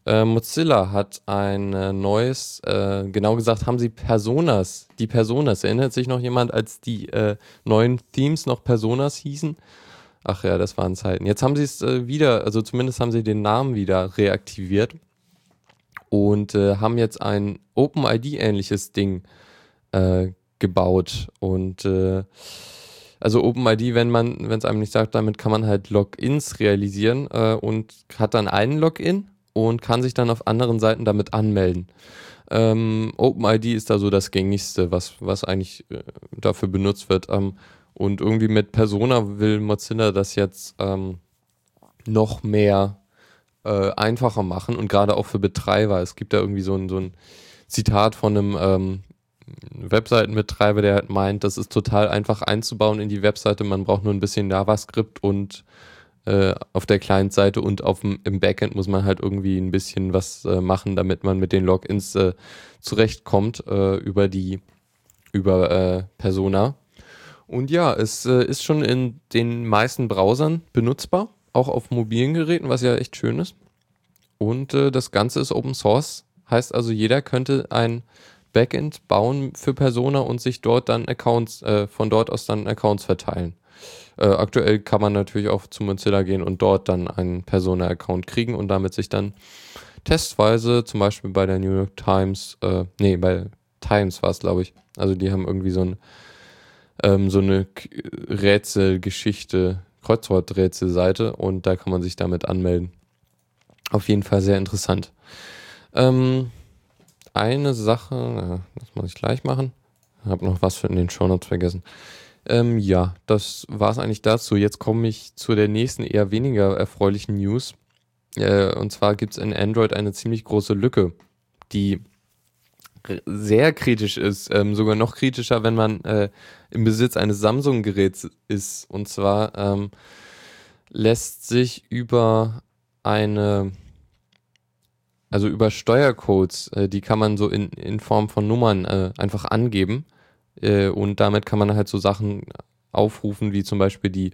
A: äh, Mozilla hat ein äh, neues, äh, genau gesagt haben sie Personas, die Personas. Erinnert sich noch jemand, als die äh, neuen Themes noch Personas hießen? Ach ja, das waren Zeiten. Jetzt haben sie es äh, wieder, also zumindest haben sie den Namen wieder reaktiviert und haben jetzt ein OpenID-ähnliches Ding gebaut. Und also OpenID, wenn man, wenn es einem nicht sagt, damit kann man halt Logins realisieren und hat dann einen Login und kann sich dann auf anderen Seiten damit anmelden. Ähm, OpenID ist da so das gängigste, was, was eigentlich äh, dafür benutzt wird. Ähm, und irgendwie mit Persona will Mozilla das jetzt ähm, noch mehr äh, einfacher machen und gerade auch für Betreiber. Es gibt da irgendwie so ein, so ein Zitat von einem ähm, Webseitenbetreiber, der halt meint, das ist total einfach einzubauen in die Webseite. Man braucht nur ein bisschen JavaScript und äh, auf der Client-Seite und auf dem, im Backend muss man halt irgendwie ein bisschen was äh, machen, damit man mit den Logins äh, zurechtkommt äh, über die über äh, Persona. Und ja, es ist schon in den meisten Browsern benutzbar, auch auf mobilen Geräten, was ja echt schön ist. Und das Ganze ist Open Source, heißt also jeder könnte ein Backend bauen für Persona und sich dort dann Accounts, von dort aus dann Accounts verteilen. Äh, aktuell kann man natürlich auch zu Mozilla gehen und dort dann einen Persona-Account kriegen und damit sich dann testweise, zum Beispiel bei der New York Times, äh, nee, bei Times war es, glaube ich. Also die haben irgendwie so, ein, ähm, so eine Rätselgeschichte, Kreuzworträtselseite und da kann man sich damit anmelden. Auf jeden Fall sehr interessant. Ähm, eine Sache, das muss ich gleich machen. Ich habe noch was für in den Show Notes vergessen. Ähm, ja, das war es eigentlich dazu. Jetzt komme ich zu der nächsten eher weniger erfreulichen News. Äh, und zwar gibt es in Android eine ziemlich große Lücke, die sehr kritisch ist, ähm, sogar noch kritischer, wenn man äh, im Besitz eines Samsung-Geräts ist. Und zwar ähm, lässt sich über eine, also über Steuercodes, äh, die kann man so in, in Form von Nummern äh, einfach angeben äh, und damit kann man halt so Sachen aufrufen, wie zum Beispiel die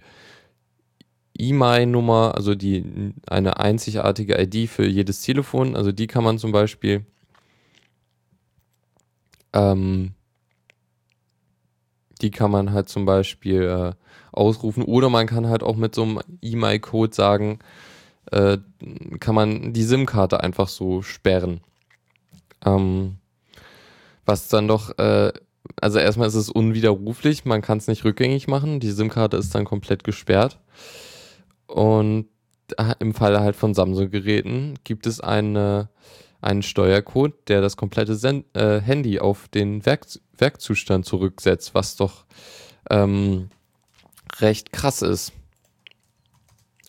A: E-Mail-Nummer, also die eine einzigartige ID für jedes Telefon. Also die kann man zum Beispiel ähm, die kann man halt zum Beispiel äh, ausrufen oder man kann halt auch mit so einem E-Mail-Code sagen, äh, kann man die SIM-Karte einfach so sperren. Ähm, was dann doch äh, also erstmal ist es unwiderruflich, man kann es nicht rückgängig machen. Die SIM-Karte ist dann komplett gesperrt. Und im Falle halt von Samsung-Geräten gibt es eine, einen Steuercode, der das komplette Sen äh, Handy auf den Werk Werkzustand zurücksetzt, was doch ähm, recht krass ist.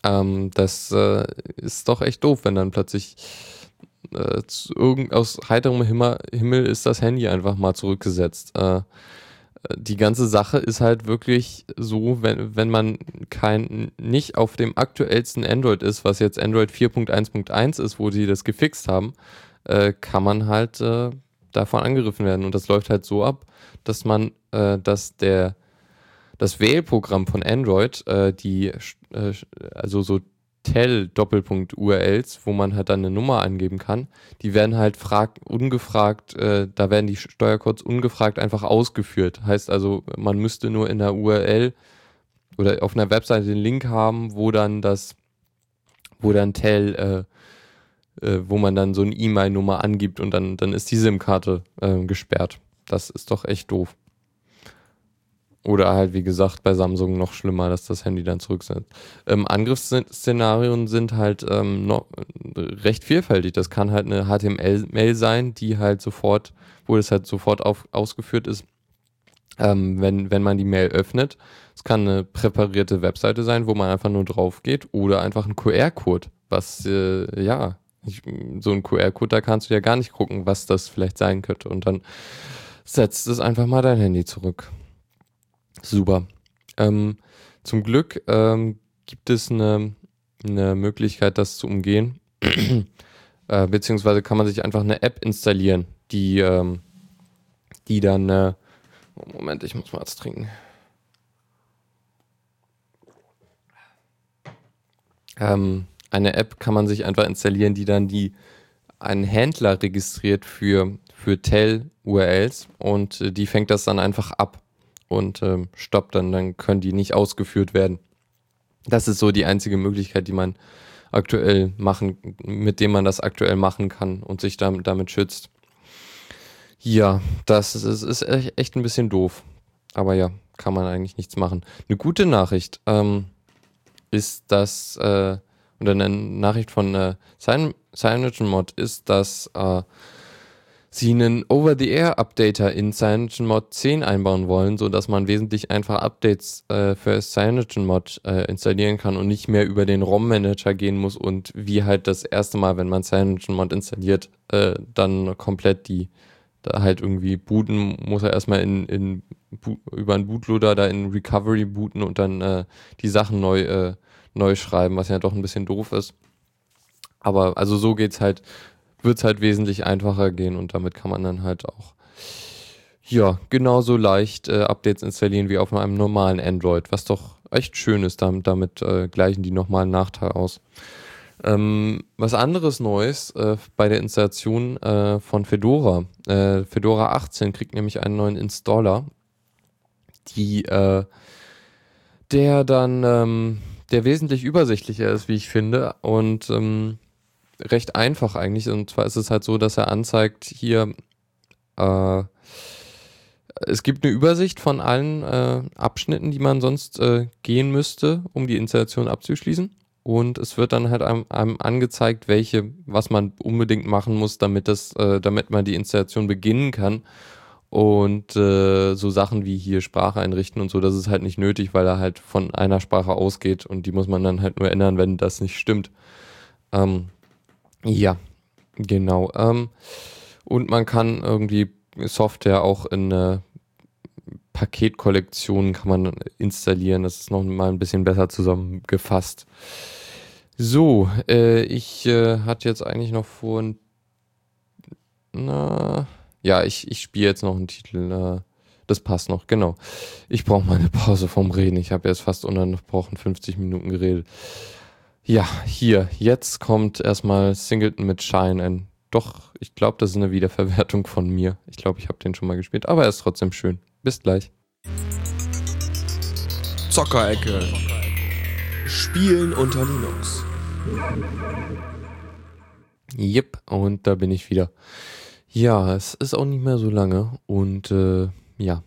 A: Ähm, das äh, ist doch echt doof, wenn dann plötzlich äh, irgend, aus heiterem Himmel, Himmel ist das Handy einfach mal zurückgesetzt. Äh, die ganze Sache ist halt wirklich so, wenn, wenn man kein, nicht auf dem aktuellsten Android ist, was jetzt Android 4.1.1 ist, wo sie das gefixt haben, äh, kann man halt äh, davon angegriffen werden. Und das läuft halt so ab, dass man, äh, dass der, das Wählprogramm von Android, äh, die, äh, also so Tell-Doppelpunkt-URLs, wo man halt dann eine Nummer angeben kann, die werden halt frag ungefragt, äh, da werden die Steuercodes ungefragt einfach ausgeführt. Heißt also, man müsste nur in der URL oder auf einer Webseite den Link haben, wo dann das, wo dann Tell, äh, äh, wo man dann so eine E-Mail-Nummer angibt und dann, dann ist die SIM-Karte äh, gesperrt. Das ist doch echt doof. Oder halt, wie gesagt, bei Samsung noch schlimmer, dass das Handy dann zurücksetzt. Ähm, Angriffsszenarien sind halt ähm, noch recht vielfältig. Das kann halt eine HTML-Mail sein, die halt sofort, wo es halt sofort auf, ausgeführt ist. ähm, wenn, wenn man die Mail öffnet. Es kann eine präparierte Webseite sein, wo man einfach nur drauf geht oder einfach ein QR-Code, was, äh, ja, ich, so ein QR-Code, da kannst du ja gar nicht gucken, was das vielleicht sein könnte. Und dann setzt es einfach mal dein Handy zurück. Super. Ähm, zum Glück ähm, gibt es eine, eine Möglichkeit, das zu umgehen. äh, beziehungsweise kann man sich einfach eine App installieren, die, ähm, die dann. Äh, Moment, ich muss mal was trinken. Ähm, eine App kann man sich einfach installieren, die dann die einen Händler registriert für, für Tell-URLs und äh, die fängt das dann einfach ab und ähm, stoppt dann, dann können die nicht ausgeführt werden. Das ist so die einzige Möglichkeit, die man aktuell machen, mit dem man das aktuell machen kann und sich damit, damit schützt. Ja, das ist, ist echt ein bisschen doof. Aber ja, kann man eigentlich nichts machen. Eine gute Nachricht ähm, ist, dass, äh, oder eine Nachricht von äh, CyanogenMod ist, dass äh, sie einen Over-the-Air-Updater in CyanogenMod 10 einbauen wollen, sodass man wesentlich einfach Updates äh, für CyanogenMod äh, installieren kann und nicht mehr über den ROM-Manager gehen muss und wie halt das erste Mal, wenn man CyanogenMod installiert, äh, dann komplett die da halt irgendwie booten, muss er erstmal in, in über einen Bootloader da in Recovery booten und dann äh, die Sachen neu, äh, neu schreiben, was ja doch ein bisschen doof ist. Aber also so geht's halt wird es halt wesentlich einfacher gehen und damit kann man dann halt auch ja, genauso leicht äh, Updates installieren wie auf einem normalen Android, was doch echt schön ist. Damit, damit äh, gleichen die nochmal Nachteil aus. Ähm, was anderes Neues äh, bei der Installation äh, von Fedora. Äh, Fedora 18 kriegt nämlich einen neuen Installer, die, äh, der dann, ähm, der wesentlich übersichtlicher ist, wie ich finde, und ähm, recht einfach eigentlich. Und zwar ist es halt so, dass er anzeigt, hier, äh, es gibt eine Übersicht von allen äh, Abschnitten, die man sonst äh, gehen müsste, um die Installation abzuschließen. Und es wird dann halt einem, einem, angezeigt, welche, was man unbedingt machen muss, damit das, äh, damit man die Installation beginnen kann. Und äh, so Sachen wie hier Sprache einrichten und so, das ist halt nicht nötig, weil er halt von einer Sprache ausgeht und die muss man dann halt nur ändern, wenn das nicht stimmt. Ähm, ja, genau. Ähm, und man kann irgendwie Software auch in äh, Paketkollektionen kann man installieren. Das ist noch mal ein bisschen besser zusammengefasst. So, äh, ich äh, hatte jetzt eigentlich noch vor, na, ja, ich, ich spiele jetzt noch einen Titel. Äh, das passt noch, genau. Ich brauche mal eine Pause vom Reden. Ich habe jetzt fast ununterbrochen 50 Minuten geredet. Ja, hier, jetzt kommt erstmal Singleton mit Shine ein. Doch, ich glaube, das ist eine Wiederverwertung von mir. Ich glaube, ich habe den schon mal gespielt, aber er ist trotzdem schön. Bis gleich.
B: Zockerecke. Spielen unter Linux.
A: Jep, und da bin ich wieder. Ja, es ist auch nicht mehr so lange und äh, ja.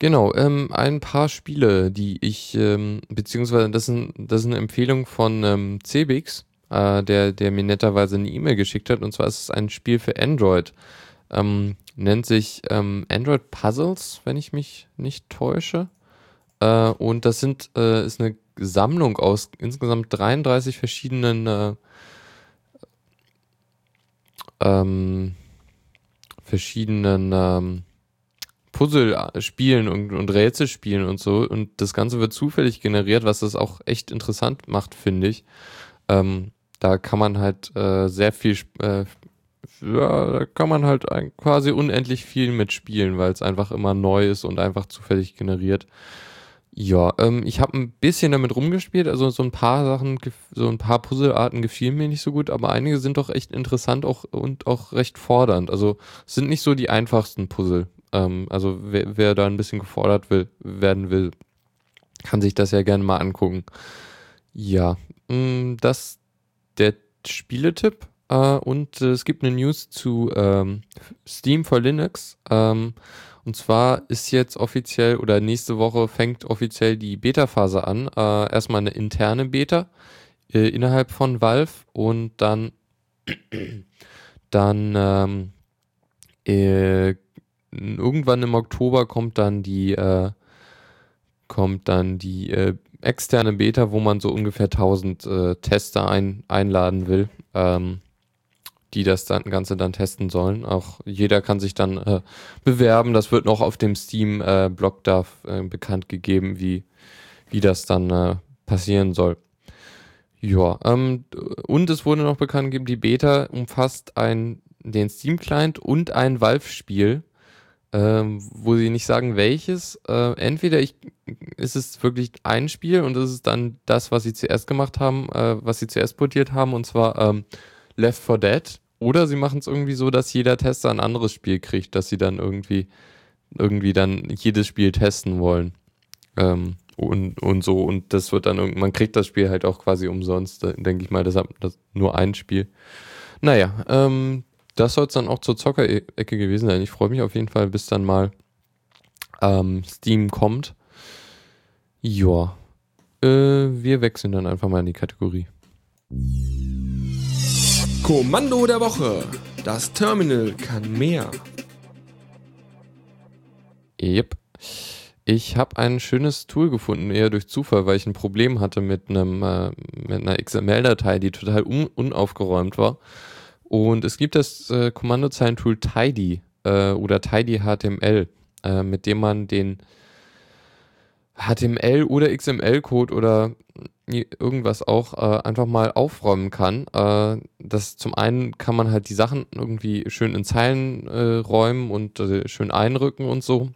A: Genau, ähm, ein paar Spiele, die ich, ähm, beziehungsweise das ist, das ist eine Empfehlung von ähm, Cebix, äh, der, der mir netterweise eine E-Mail geschickt hat. Und zwar ist es ein Spiel für Android. Ähm, nennt sich ähm, Android Puzzles, wenn ich mich nicht täusche. Äh, und das sind, äh, ist eine Sammlung aus insgesamt 33 verschiedenen äh, ähm, verschiedenen ähm, Puzzle spielen und, und Rätsel spielen und so. Und das Ganze wird zufällig generiert, was das auch echt interessant macht, finde ich. Ähm, da kann man halt äh, sehr viel, äh, ja, da kann man halt quasi unendlich viel mitspielen, weil es einfach immer neu ist und einfach zufällig generiert. Ja, ähm, ich habe ein bisschen damit rumgespielt, also so ein paar Sachen, so ein paar Puzzlearten gefielen mir nicht so gut, aber einige sind doch echt interessant auch und auch recht fordernd. Also sind nicht so die einfachsten Puzzle. Ähm, also wer, wer, da ein bisschen gefordert will, werden will, kann sich das ja gerne mal angucken. Ja, mh, mm, das der Spieletipp. Äh, und äh, es gibt eine News zu ähm, Steam for Linux. Ähm, und zwar ist jetzt offiziell oder nächste Woche fängt offiziell die Beta-Phase an. Äh, erstmal eine interne Beta äh, innerhalb von Valve und dann, dann ähm, äh, irgendwann im Oktober kommt dann die, äh, kommt dann die äh, externe Beta, wo man so ungefähr 1000 äh, Tester ein, einladen will, ähm, die das dann, Ganze dann testen sollen. Auch jeder kann sich dann äh, bewerben. Das wird noch auf dem Steam-Blog äh, da äh, bekannt gegeben, wie, wie das dann äh, passieren soll. Ja, ähm, und es wurde noch bekannt gegeben, die Beta umfasst ein, den Steam-Client und ein Valve-Spiel ähm, wo sie nicht sagen, welches. Äh, entweder ich, ist es wirklich ein Spiel und ist es dann das, was sie zuerst gemacht haben, äh, was sie zuerst portiert haben, und zwar ähm, Left 4 Dead. Oder sie machen es irgendwie so, dass jeder Tester ein anderes Spiel kriegt, dass sie dann irgendwie, irgendwie dann jedes Spiel testen wollen. Ähm, und, und so. Und das wird dann, man kriegt das Spiel halt auch quasi umsonst, denke ich mal, deshalb das nur ein Spiel. Naja, ähm, das soll es dann auch zur Zockerecke gewesen sein. Ich freue mich auf jeden Fall, bis dann mal ähm, Steam kommt. Ja. Äh, wir wechseln dann einfach mal in die Kategorie.
B: Kommando der Woche. Das Terminal kann mehr.
A: Yep. Ich habe ein schönes Tool gefunden, eher durch Zufall, weil ich ein Problem hatte mit einem äh, mit einer XML-Datei, die total un unaufgeräumt war. Und es gibt das äh, Kommandozeilentool Tidy äh, oder Tidy HTML, äh, mit dem man den HTML oder XML-Code oder irgendwas auch äh, einfach mal aufräumen kann. Äh, das zum einen kann man halt die Sachen irgendwie schön in Zeilen äh, räumen und äh, schön einrücken und so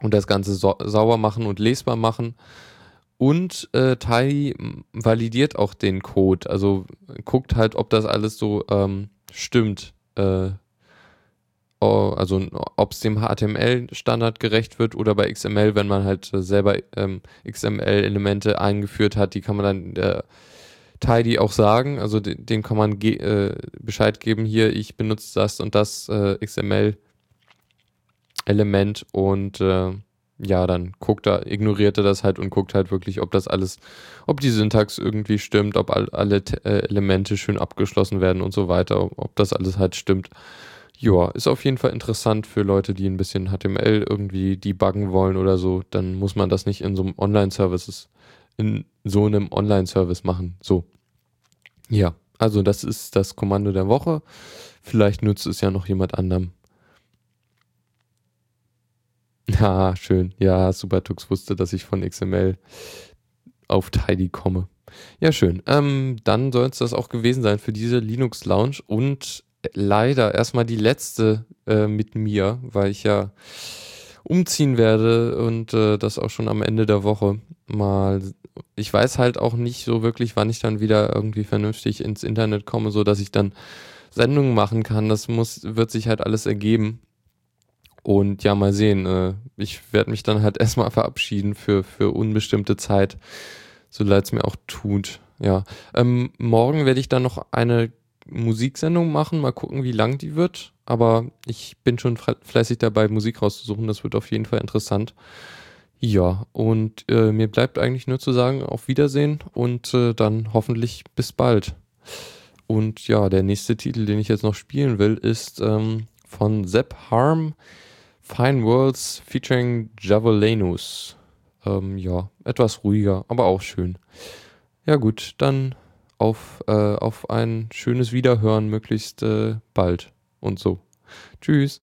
A: und das Ganze so sauber machen und lesbar machen. Und äh, Tai validiert auch den Code, also guckt halt, ob das alles so ähm, stimmt. Äh, also ob es dem HTML-Standard gerecht wird oder bei XML, wenn man halt selber ähm, XML-Elemente eingeführt hat, die kann man dann äh, Tidy auch sagen. Also den, den kann man ge äh, Bescheid geben, hier, ich benutze das und das äh, XML-Element und äh, ja, dann guckt er, ignoriert er das halt und guckt halt wirklich, ob das alles, ob die Syntax irgendwie stimmt, ob all, alle äh, Elemente schön abgeschlossen werden und so weiter, ob das alles halt stimmt. Ja, ist auf jeden Fall interessant für Leute, die ein bisschen HTML irgendwie debuggen wollen oder so. Dann muss man das nicht in so einem Online-Services, in so einem Online-Service machen. So. Ja, also das ist das Kommando der Woche. Vielleicht nutzt es ja noch jemand anderem. Ja, schön. Ja, Supertux wusste, dass ich von XML auf Tidy komme. Ja, schön. Ähm, dann soll es das auch gewesen sein für diese Linux Lounge und leider erstmal die letzte äh, mit mir, weil ich ja umziehen werde und äh, das auch schon am Ende der Woche mal. Ich weiß halt auch nicht so wirklich, wann ich dann wieder irgendwie vernünftig ins Internet komme, so dass ich dann Sendungen machen kann. Das muss, wird sich halt alles ergeben. Und ja, mal sehen. Äh, ich werde mich dann halt erstmal verabschieden für, für unbestimmte Zeit, so leid es mir auch tut. Ja. Ähm, morgen werde ich dann noch eine Musiksendung machen, mal gucken, wie lang die wird. Aber ich bin schon fleißig dabei, Musik rauszusuchen. Das wird auf jeden Fall interessant. Ja, und äh, mir bleibt eigentlich nur zu sagen, auf Wiedersehen und äh, dann hoffentlich bis bald. Und ja, der nächste Titel, den ich jetzt noch spielen will, ist ähm, von Sepp Harm. Fine Worlds featuring Javolenus. Ähm, ja, etwas ruhiger, aber auch schön. Ja gut, dann auf, äh, auf ein schönes Wiederhören möglichst äh, bald und so. Tschüss.